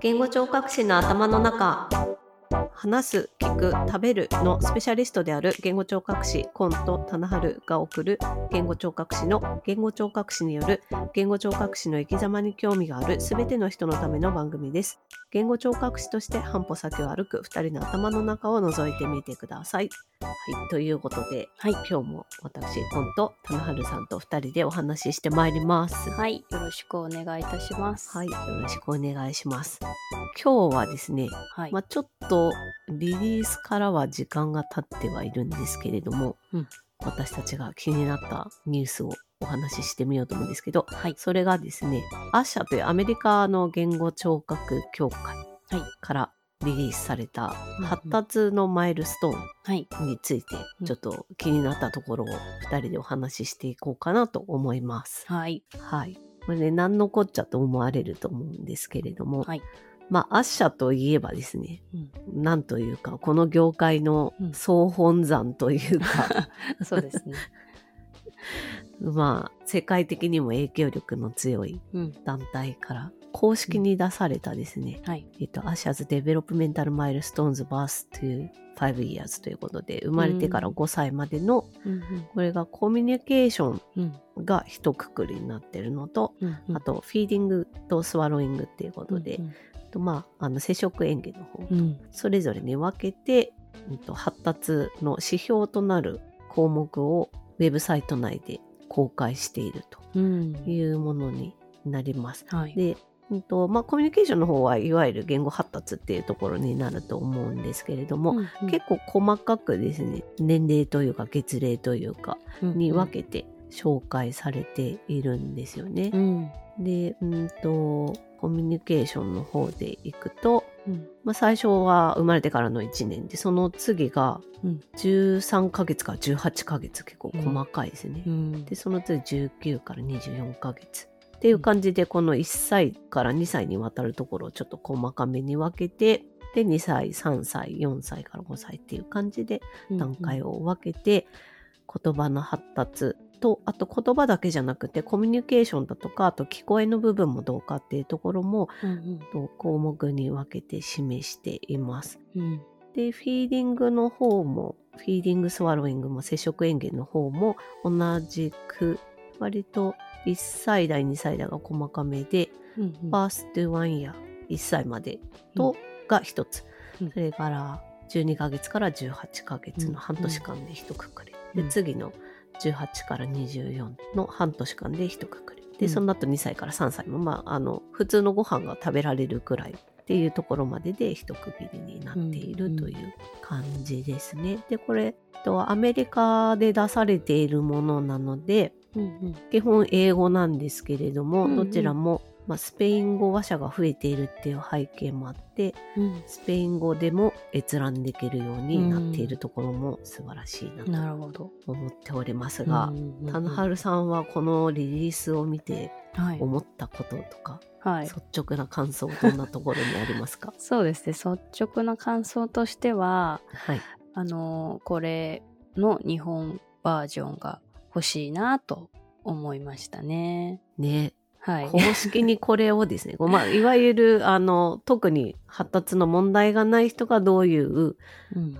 言語聴覚士の頭の中話す、聞く、食べるのスペシャリストである言語聴覚士コント棚春が送る言語聴覚士の言語聴覚士による言語聴覚士の生き様に興味がある全ての人のための番組です。言語聴覚士として半歩先を歩く2人の頭の中を覗いてみてください。はい、ということで、はい、今日も私、コント棚春さんと2人でお話ししてまいります。はい、よろしくお願いいたします。はい、よろしくお願いします。今日はですね、はい、まあ、ちょっとリリースからは時間が経ってはいるんですけれども、うん、私たちが気になったニュースをお話ししてみようと思うんですけど、はい、それがですね、アッシャというアメリカの言語聴覚協会からリリースされた発達のマイルストーンについてちょっと気になったところを2人でお話ししていこうかなと思います。はい。はい。これね、何のこっちゃと思われると思うんですけれども、はい、まあ、 ASHA といえばですね、うん、なんというか、この業界の総本山というか、うん、そうですね。まあ、世界的にも影響力の強い団体から公式に出されたですね、うん。はい、えっと、 ASHA's Developmental Milestones: Birth to 5 years ということで、生まれてから5歳までの、うん、これがコミュニケーションが一括りになってるのと、うん、あと、フィーディングとスワローイングっていうことで、とまあ、あの接触園芸の方と、それぞれに分けて、うん、と発達の指標となる項目をウェブサイト内で公開しているというものになります。はい、でうんとまあ、コミュニケーションの方はいわゆる言語発達っていうところになると思うんですけれども、うんうん、結構細かくですね年齢というか月齢というかに分けて紹介されているんですよね。うん、で、うんとコミュニケーションの方でいくと、うん、まあ、最初は生まれてからの1年でその次が13ヶ月から18ヶ月結構細かいですね、うん、でその次19から24ヶ月っていう感じでこの1歳から2歳にわたるところをちょっと細かめに分けてで2歳3歳4歳から5歳っていう感じで段階を分けて、言葉の発達と、あと言葉だけじゃなくてコミュニケーションだとか、あと聞こえの部分もどうかっていうところも、うんうん、項目に分けて示しています。うん、で、 feeding の方も、 feeding swallowing も摂食嚥下の方も同じく、割と1歳代、2歳代が細かめで、うんうん、 first one year、1歳までと、が1つ。うん、それから12ヶ月から18ヶ月の半年間で一括り。で、次の18から24の半年間で一括り。で、その後2歳から3歳も、まあ、あの、普通のご飯が食べられるくらいっていうところまでで一区切りになっているという感じですね。で、これ、アメリカで出されているものなので、うんうん、基本英語なんですけれども、どちらもまあ、スペイン語話者が増えているっていう背景もあって、うん、スペイン語でも閲覧できるようになっているところも素晴らしいなと思っておりますが、棚春さんはこのリリースを見て思ったこととか、はい、率直な感想どんなところにありますか？そうですね。率直な感想としては、はい、あのこれの日本バージョンが欲しいなと思いましたね。ねはい、公式にこれをですね、まあ、いわゆるあの特に発達の問題がない人がどういう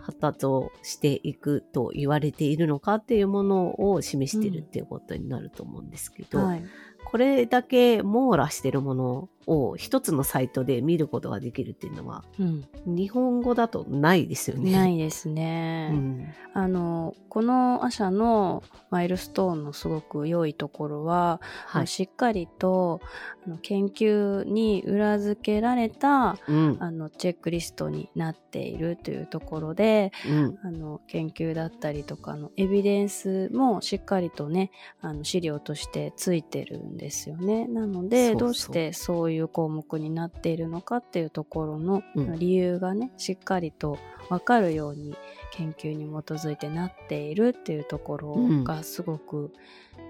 発達をしていくと言われているのかっていうものを示しているっていうことになると思うんですけど、うん。はい、これだけ網羅してるものを一つのサイトで見ることができるっていうのは、うん、日本語だとないですよね。ないですね。うん、あのこのアシャのマイルストーンのすごく良いところは、はい、しっかりと研究に裏付けられた、うん、あのチェックリストになっているというところで、あの研究だったりとかのエビデンスもしっかりとねあの資料としてついてるんですよね。なのでどうしてそういう項目になっているのかっていうところの理由がね、うん、しっかりと分かるように研究に基づいてなっているっていうところがすごく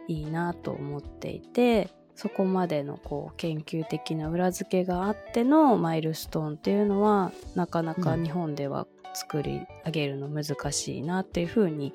いいなと思っていて、うん、そこまでのこう研究的な裏付けがあってのマイルストーンっていうのはなかなか日本では作り上げるの難しいなっていうふうに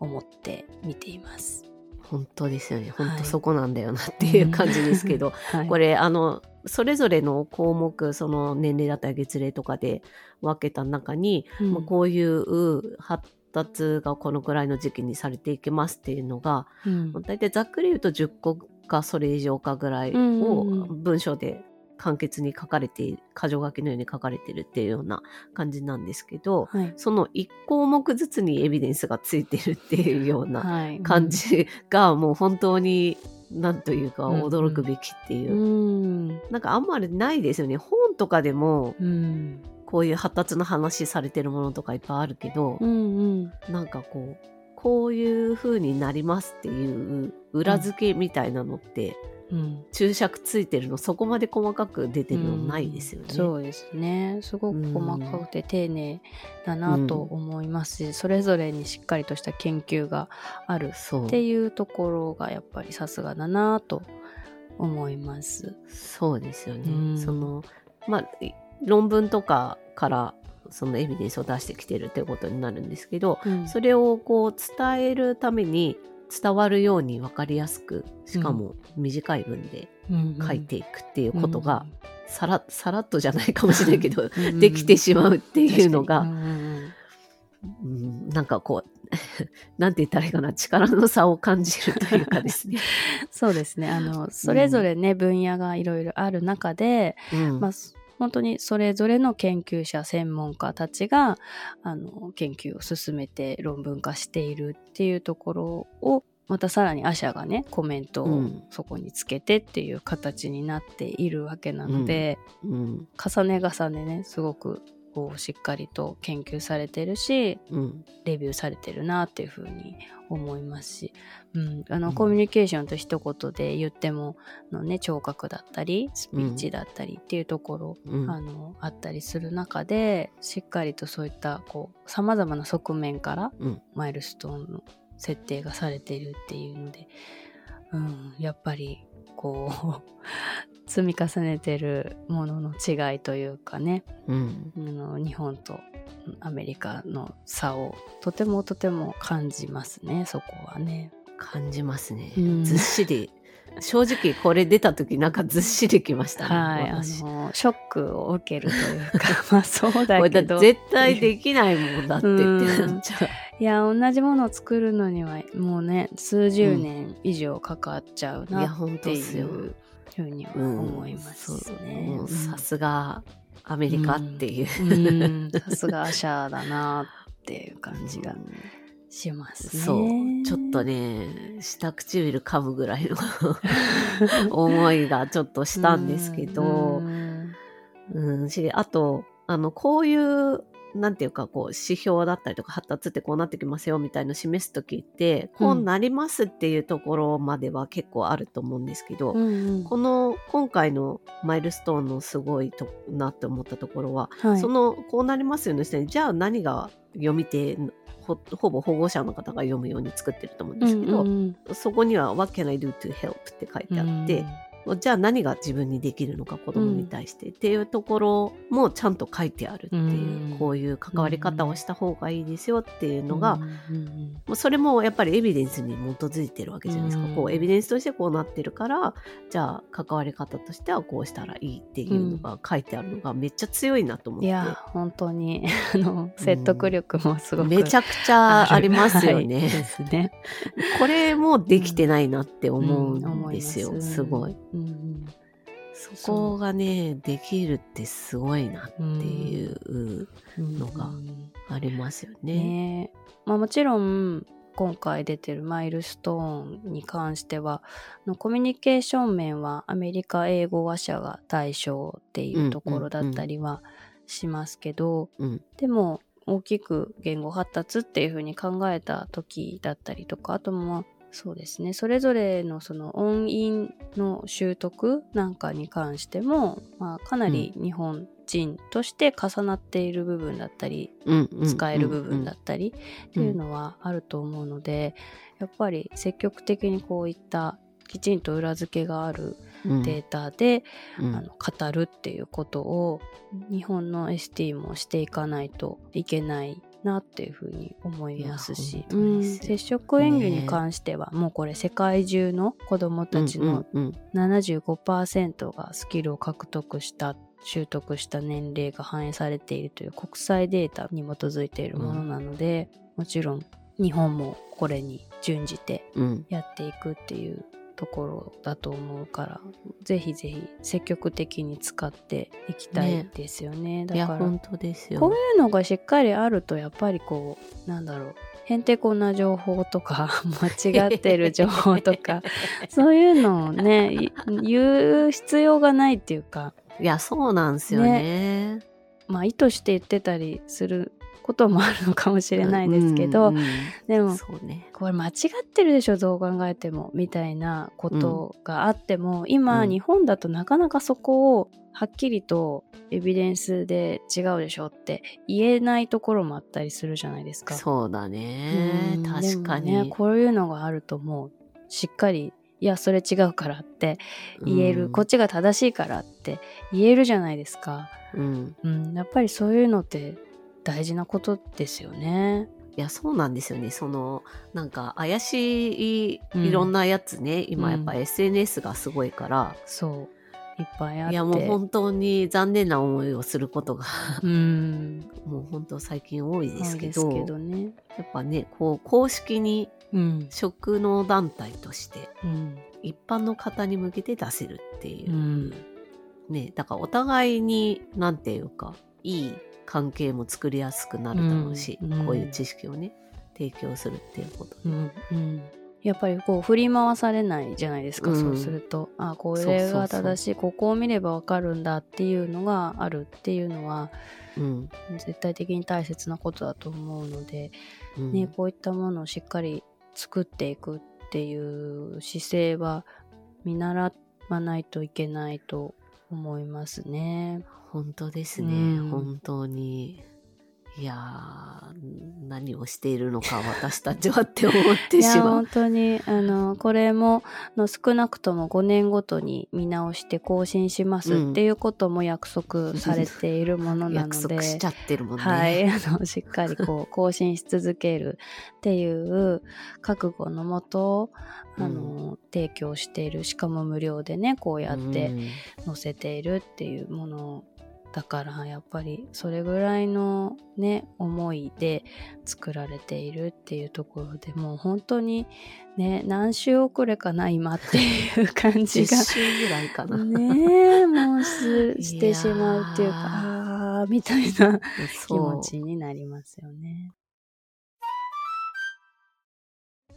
思って見ています。本当ですよね。本当そこなんだよなっていう感じですけど、はい、これあのそれぞれの項目その年齢だったり月齢とかで分けた中に、うん、まあ、こういう発達がこのくらいの時期にされていきますっていうのが、うん、大体ざっくり言うと10個かそれ以上かぐらいを文章で簡潔に書かれている箇条書きのように書かれているっていうような感じなんですけど、はい、その1項目ずつにエビデンスがついてるっていうような感じがもう本当になんというか驚くべきっていう、うんうん、なんかあんまりないですよね。本とかでも、うん、こういう発達の話されてるものとかいっぱいあるけど、うんうん、なんかこうこういう風になりますっていう裏付けみたいなのって、うん、注釈ついてるのそこまで細かく出てるのないですよね。うん、そうですね。すごく細かくて丁寧だなと思いますし、うん、それぞれにしっかりとした研究があるっていうところがやっぱりさすがだなと思います。そうですよね、そのまあ論文とかからそのエビデンスを出してきてるってことになるんですけど、うん、それをこう伝えるために伝わるように分かりやすくしかも短い文で書いていくっていうことが、さらさらっとじゃないかもしれないけど できてしまうっていうのが、うん、なんかこう なんて言ったらいいかな力の差を感じるというかですね。そうですね。あのそれぞれね、うん、分野がいろいろある中で、うん、まあ本当にそれぞれの研究者専門家たちがあの研究を進めて論文化しているっていうところをまたさらにアシャがねコメントをそこにつけてっていう形になっているわけなので、うん。うん、重ね重ねねすごくこうしっかりと研究されてるし、うん、レビューされてるなっていうふうに思いますし、うん、あの、うん、コミュニケーションと一言で言ってもの、ね、聴覚だったりスピーチだったりっていうところ、うん、あのあったりする中でしっかりとそういったさまざまな側面から、マイルストーンの設定がされているっていうので、うん、やっぱりこう積み重ねてるものの違いというかね、うん、あの日本とアメリカの差をとてもとても感じますねそこはね。感じますね、うん、ずっしり。正直これ出た時なんかずっしりきましたね。はい、あのショックを受けるというか まあそうだけど。絶対できないもんだってってなっちゃう。いや同じものを作るのにはもうね数十年以上かかっちゃうなっていうふうに思いますね。さすがアメリカっていう。さすがアシャーだなっていう感じがしますね。そう。ちょっとね下唇噛むぐらいの 思いがちょっとしたんですけど、うん、しあとあのこういうなんていうか、こう、指標だったりとか、発達ってこうなってきますよ、みたいの示すときって、こうなりますっていうところまでは結構あると思うんですけど、うんうん、この、今回のマイルストーンのすごいとなって思ったところは、はい、その、こうなりますよね、じゃあ何が読み手ほほぼ保護者の方が読むように作ってると思うんですけど、うんうんうん、そこには「What can I do to help?」って書いてあって、じゃあ何が自分にできるのか子供に対して、っていうところもちゃんと書いてあるっていう、こういう関わり方をした方がいいですよっていうのが、もうそれもやっぱりエビデンスに基づいてるわけじゃないですか、こうエビデンスとしてこうなってるからじゃあ関わり方としてはこうしたらいいっていうのが書いてあるのがめっちゃ強いなと思って。いや本当に あの説得力もすごく、めちゃくちゃありますよね。ですね。これもできてないなって思うんですよ、すごい。うん、そこがねできるってすごいなっていうのがありますよね。ねまあ、もちろん今回出てるマイルストーンに関してはのコミュニケーション面はアメリカ英語話者が対象っていうところだったりはしますけど、うんうんうん、でも大きく言語発達っていうふうに考えた時だったりとかあともそうですね。それぞれのその音韻の習得なんかに関しても、まあ、かなり日本人として重なっている部分だったり、うん、使える部分だったりっていうのはあると思うのでやっぱり積極的にこういったきちんと裏付けがあるデータで、うん、あの語るっていうことを日本の ST もしていかないといけないなっていうふうに思いますし、うん、接触演技に関しては、もうこれ世界中の子どもたちの75%がスキルを獲得した習得した年齢が反映されているという国際データに基づいているものなので、うん、もちろん日本もこれに準じてやっていくっていうところだと思うから、ぜひぜひ積極的に使っていきたいですよね。ね。だから本当ですよ。こういうのがしっかりあるとやっぱりこうなんだろうへんてこな情報とか 間違ってる情報とか そういうのをね言う必要がないっていうか。いやそうなんですよね、ね、まあ意図して言ってたりすることもあるのかもしれないですけど、うんうん、でも、ね、これ間違ってるでしょどう考えてもみたいなことがあっても、うん、今、日本だとなかなかそこをはっきりとエビデンスで違うでしょって言えないところもあったりするじゃないですか。そうだね、確かに、ね、こういうのがあるともうしっかりいやそれ違うからって言える、こっちが正しいからって言えるじゃないですか。うん、うん、やっぱりそういうのって大事なことですよね。いやそうなんですよね。そのなんか怪しいいろんなやつね、うん、今やっぱ SNS がすごいから、そう。いっぱいあって。いやもう本当に残念な思いをすることがうん、もう本当最近多いですけどけど、ね、やっぱねこう公式に職能団体として、うん、一般の方に向けて出せるっていう、うん、ねだからお互いに何て言うかいい関係も作りやすくなるだろうし、うん、こういう知識をね提供するっていうことで、うんうん、やっぱりこう振り回されないじゃないですか、うん、そうすると。あこれが正しいここを見ればわかるんだっていうのがあるっていうのは、うん、絶対的に大切なことだと思うので、ね、こういったものをしっかり作っていくっていう姿勢は見習わないといけないと思いますね。本当ですね、うん、本当に。いや何をしているのか私たちはって思ってしまう。いや本当にあのこれもの少なくとも5年ごとに見直して更新しますっていうことも約束されているものなので、約束しちゃってるもんね。はい。あのしっかりこう更新し続けるっていう覚悟のもとあの、うん、提供している。しかも無料でねこうやって載せているっていうものだからやっぱりそれぐらいのね思いで作られているっていうところでもう本当にね何週遅れかな今っていう感じが週ぐらいかな。ねもうすしてしまうっていうかああみたいな気持ちになりますよね。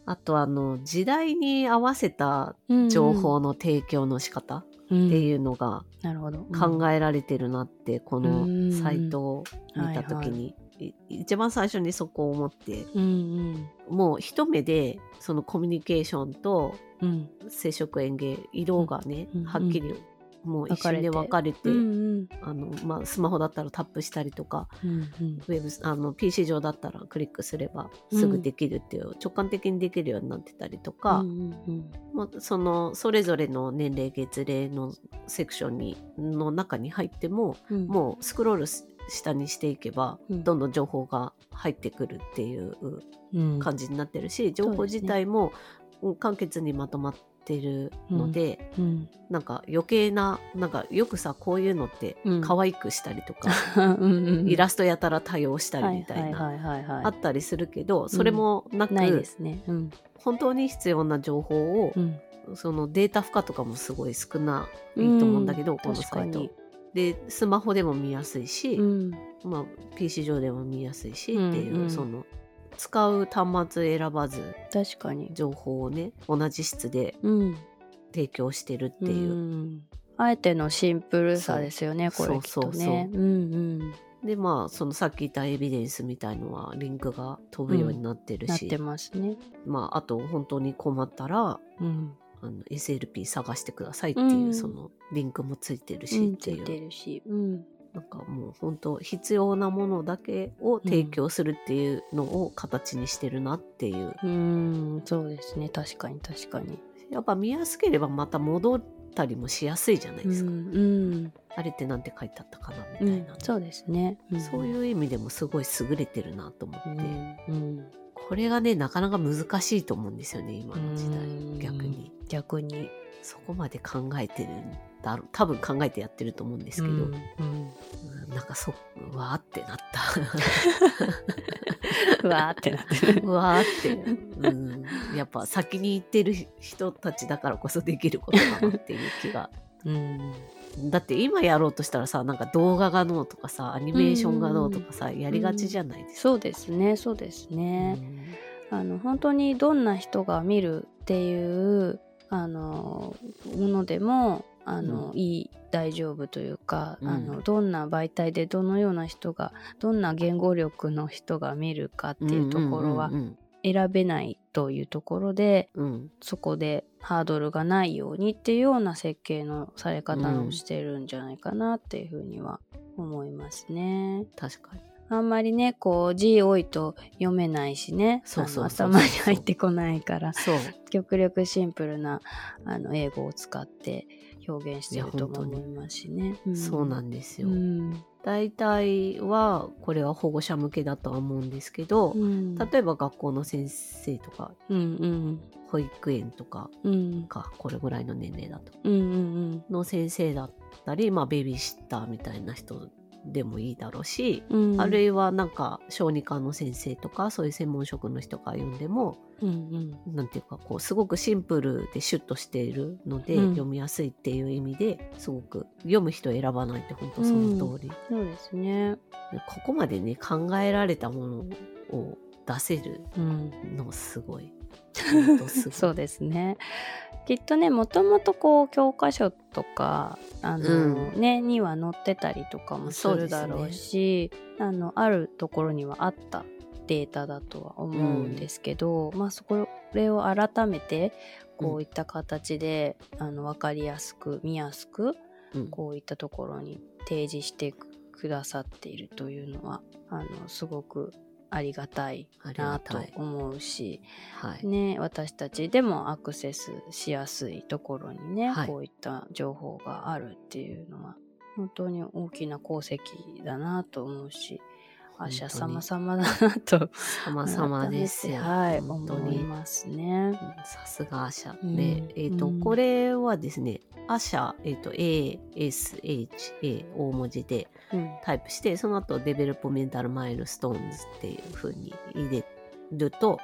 あとあの時代に合わせた情報の提供の仕方、っていうのが考えられてるなって、このサイトを見た時に、一番最初にそこを思って、もう一目でそのコミュニケーションと接触園芸色がね、うん、はっきりもう一瞬で分かれて、うんうん、あのまあ、スマホだったらタップしたりとか、うんうん、ウェブあの PC 上だったらクリックすればすぐできるっていう、うん、直感的にできるようになってたりとか、うんうんうん。まあ、そのそれぞれの年齢月齢のセクションにの中に入っても、うん、もうスクロール下にしていけば、どんどん情報が入ってくるっていう感じになってるし、情報自体も簡潔にまとまってってるので、うん、なんか余計ななんかよくさこういうのって可愛くしたりとか、うん、イラストやたら多用したりみたいなあったりするけどそれもなく、ないですね、本当に必要な情報を、そのデータ負荷とかもすごい少ないと思うんだけど、このサイト。でスマホでも見やすいし、まあ、PC 上でも見やすいしっていう、その使う端末選ばず確かに。情報をね同じ質で提供してるっていう、うん、あえてのシンプルさですよねこれきっとね。うんうん。でまあそのさっき言ったエビデンスみたいのはリンクが飛ぶようになってるし、うん、なってますね。まああと本当に困ったら、うん、あの SLP 探してくださいっていう、そのリンクもついてるしっていう、ついてるし、うん、なんかもう本当必要なものだけを提供するっていうのを形にしてるなっていう。うん、そうですね。確かに確かに。やっぱ見やすければまた戻ったりもしやすいじゃないですか。うん、うん、あれってなんて書いてあったかなみたいな、うん、そうですね、そういう意味でもすごい優れてるなと思って、うんこれがねなかなか難しいと思うんですよね今の時代逆に。逆にそこまで考えてるんだろう多分考えてやってると思うんですけど、うんうん、なんかそうわーってなった。わーってなってる。わーって、うん、やっぱ先に行ってる人たちだからこそできることかなっていう気が。うん。だって今やろうとしたらさなんか動画がどうとかさアニメーションがどうとかさ、やりがちじゃないですか、そうですねそうですね、あの本当にどんな人が見るっていうあのものでもあの、うん、いい大丈夫というか、うん、あのどんな媒体でどのような人がどんな言語力の人が見るかっていうところは選べないというところで、うん、そこでハードルがないようにっていうような設計のされ方をしてるんじゃないかなっていうふうには思いますね。確かにあんまりねこう字多いと読めないしね。頭に入ってこないから。極力シンプルなあの英語を使って表現してると思いますしね。うん、そうなんですよ。うん。大体はこれは保護者向けだとは思うんですけど、うん、例えば学校の先生とか、うんうん、保育園とかか、これぐらいの年齢だと、うんうんうん、の先生だったり、まあ、ベビーシッターみたいな人でもいいだろうし、うん、あるいはなんか小児科の先生とかそういう専門職の人が読んでも、うんうん、なんていうかこうすごくシンプルでシュッとしているので、うん、読みやすいっていう意味ですごく読む人選ばないって本当その通り、うん、そうですね。ここまでね考えられたものを出せるのすごい。そうですね。きっとねもともとこう教科書とかあの、うん、ねには載ってたりとかもするだろうし、ね、あのあるところにはあったデータだとは思うんですけど、うん、まあそこれを改めてこういった形で、うん、あの分かりやすく見やすく、こういったところに提示してくださっているというのはあのすごくありがたいなと思うし、はい、ね、私たちでもアクセスしやすいところにね、はい、こういった情報があるっていうのは本当に大きな功績だなと思うしあしゃ様々だなと様々ですよ。はい思いますね。さすがアシャ。で、うん、えっ、ー、と、うん、これはですねアシャ、えっ、ー、と ASHA 大文字でタイプして、うん、その後 developmental milestones っていうふうに入れると、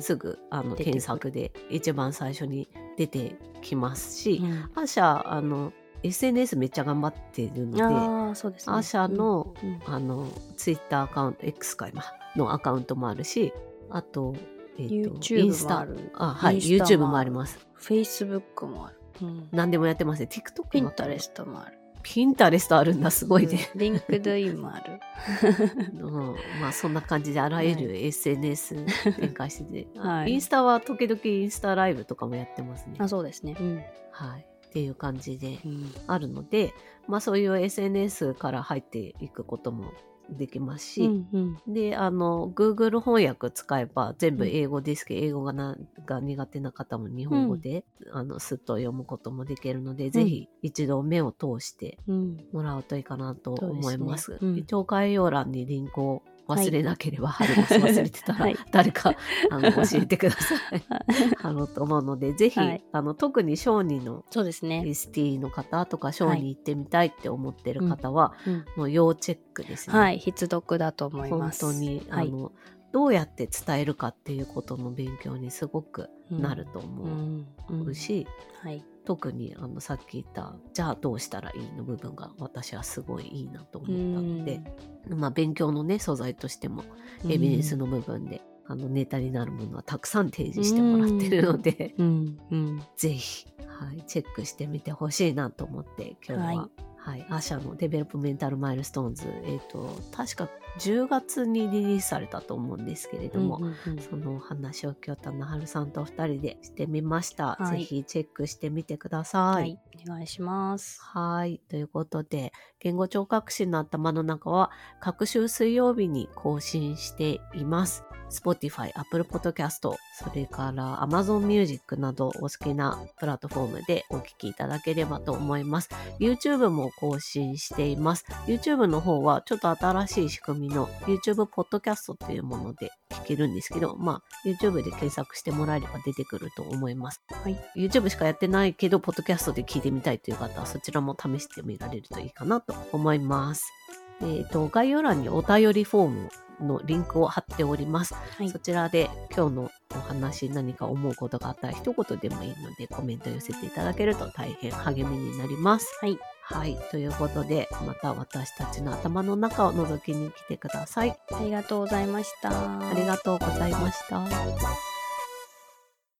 すぐあの検索で一番最初に出てきますし、 ASHA あの SNS めっちゃ頑張ってるので、あそうですね、 ASHA の,、あのツイッターアカウント X か今のアカウントもあるしあと,、えーと、インスタあはい YouTube もあります。Facebook もある、うん、何でもやってますね。TikTok Pinterest もある。 Pinterest あるんだすごいね、 LinkedIn もある、うん、まあそんな感じであらゆる SNS 展開してて、はい、インスタは時々インスタライブとかもやってますね。あそうですね、うん、はい。っていう感じであるので、うん、まあそういう SNS から入っていくこともできますし、うんうん、であの Google 翻訳使えば全部英語ですけど、うん、英語がなが苦手な方も日本語で、うん、あのすっと読むこともできるので、うん、ぜひ一度目を通してもらうといいかなと思います。すね、一応概要欄にリンクを忘れなければ、はい、春忘れてたら、はい、誰かあの 教えてください。あのと思うのでぜひ、はい、あの特に小児のそうですね。ST の方とか小児行ってみたいって思ってる方は、はい、もう要チェックですね。はい、必読だと思います。本当にあの、どうやって伝えるかっていうことの勉強にすごくなると思うし、はい、特にあのさっき言ったじゃあどうしたらいい？の部分が私はすごいいいなと思ったので、まあ、勉強のね素材としてもエビデンスの部分で、あのネタになるものはたくさん提示してもらってるので、うん。うん、ぜひ、はい、チェックしてみてほしいなと思って今日は、はい。はい、 ASHA の Developmental Milestones、えっ、ー、と、確か10月にリリースされたと思うんですけれども、うんうんうん、そのお話を京田の春さんと2人でしてみました、はい、ぜひチェックしてみてください。はい、お願いします。はい。ということで、言語聴覚士の頭の中は、各週水曜日に更新しています。Spotify、Apple Podcast、それから Amazon Music などお好きなプラットフォームでお聞きいただければと思います。YouTube も更新しています。YouTube の方はちょっと新しい仕組みの YouTube Podcast というもので聞けるんですけど、まあ YouTube で検索してもらえれば出てくると思います。はい。YouTube しかやってないけど、Podcast で聞いてみたいという方はそちらも試してみられるといいかなと思います。えっ、ー、と、概要欄にお便りフォームのリンクを貼っております。はい、そちらで今日のお話何か思うことがあったら一言でもいいのでコメント寄せていただけると大変励みになります。はい。はい。ということで、また私たちの頭の中を覗きに来てください。ありがとうございました。ありがとうございました。